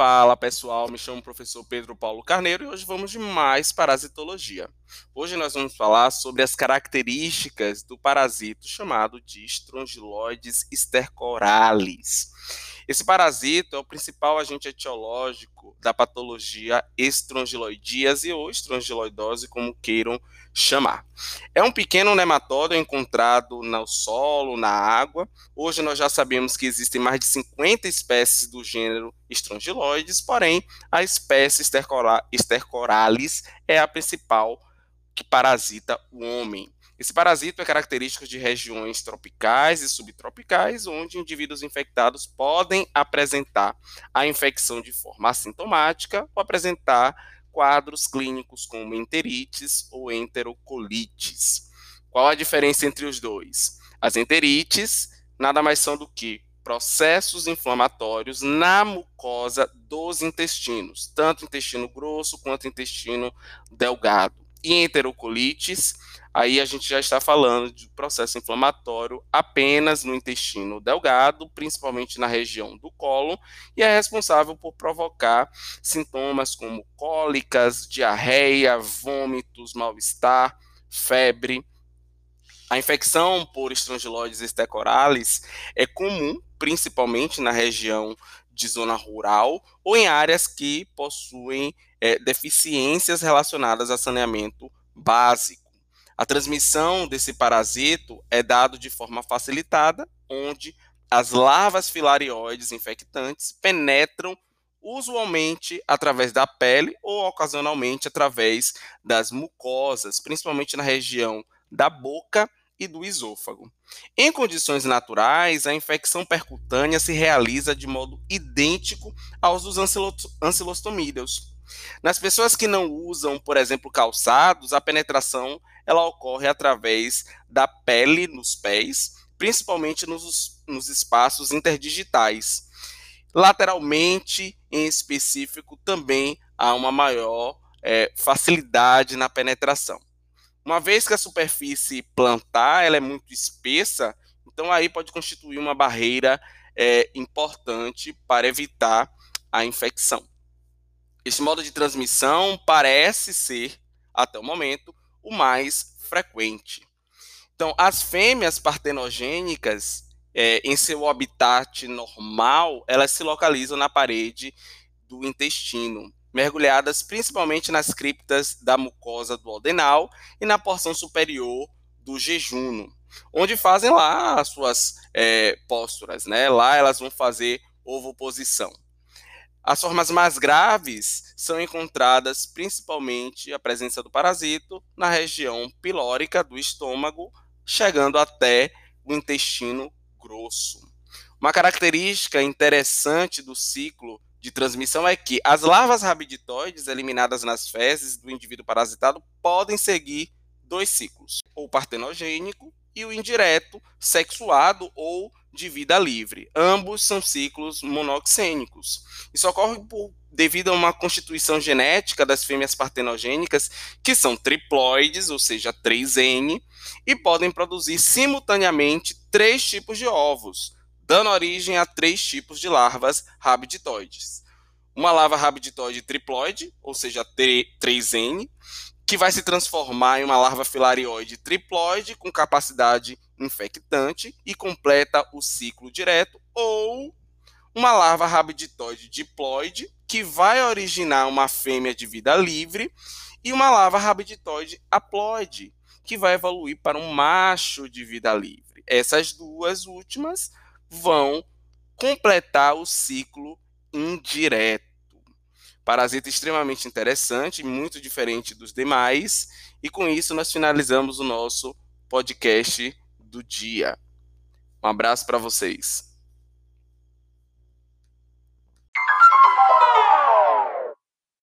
Fala pessoal, me chamo o professor Pedro Paulo Carneiro e hoje vamos de mais parasitologia. Hoje nós vamos falar sobre as características do parasito chamado de Strongyloides stercoralis. Esse parasito é o principal agente etiológico da patologia estrongiloidíase ou estrongiloidose, como queiram chamar. É um pequeno nematóide encontrado no solo, na água. Hoje nós já sabemos que existem mais de 50 espécies do gênero estrongiloides, porém a espécie stercoralis é a principal que parasita o homem. Esse parasito é característico de regiões tropicais e subtropicais, onde indivíduos infectados podem apresentar a infecção de forma assintomática ou apresentar quadros clínicos como enterites ou enterocolites. Qual a diferença entre os dois? As enterites nada mais são do que processos inflamatórios na mucosa dos intestinos, tanto intestino grosso quanto intestino delgado. E enterocolites aí a gente já está falando de processo inflamatório apenas no intestino delgado, principalmente na região do colo, e é responsável por provocar sintomas como cólicas, diarreia, vômitos, mal-estar, febre. A infecção por Strongyloides stercoralis é comum, principalmente na região de zona rural ou em áreas que possuem é, deficiências relacionadas a saneamento básico. A transmissão desse parasito é dado de forma facilitada, onde as larvas filarioides infectantes penetram usualmente através da pele ou ocasionalmente através das mucosas, principalmente na região da boca e do esôfago. Em condições naturais, a infecção percutânea se realiza de modo idêntico aos dos ancilostomídeos. Nas pessoas que não usam, por exemplo, calçados, a penetração ela ocorre através da pele nos pés, principalmente nos, nos espaços interdigitais. Lateralmente, em específico, também há uma maior é, facilidade na penetração. Uma vez que a superfície plantar ela é muito espessa, então aí pode constituir uma barreira é, importante para evitar a infecção. Esse modo de transmissão parece ser, até o momento, o mais frequente. Então, as fêmeas partenogênicas, é, em seu habitat normal, elas se localizam na parede do intestino, mergulhadas principalmente nas criptas da mucosa do adenal e na porção superior do jejuno, onde fazem lá as suas é, posturas, né? Lá elas vão fazer ovoposição. As formas mais graves são encontradas principalmente a presença do parasito na região pilórica do estômago, chegando até o intestino grosso. Uma característica interessante do ciclo de transmissão é que as larvas rabiditoides eliminadas nas fezes do indivíduo parasitado podem seguir dois ciclos, ou partenogênico e o indireto, sexuado ou de vida livre. Ambos são ciclos monoxênicos. Isso ocorre por, devido a uma constituição genética das fêmeas partenogênicas, que são triploides, ou seja, 3N, e podem produzir simultaneamente três tipos de ovos, dando origem a três tipos de larvas rabiditoides. Uma larva rabiditoide triploide, ou seja, 3N, que vai se transformar em uma larva filarioide triploide com capacidade infectante e completa o ciclo direto, ou uma larva rabiditoide diploide, que vai originar uma fêmea de vida livre, e uma larva rabiditoide haploide, que vai evoluir para um macho de vida livre. Essas duas últimas vão completar o ciclo indireto. Parasita extremamente interessante, muito diferente dos demais, e com isso nós finalizamos o nosso podcast do dia. Um abraço para vocês.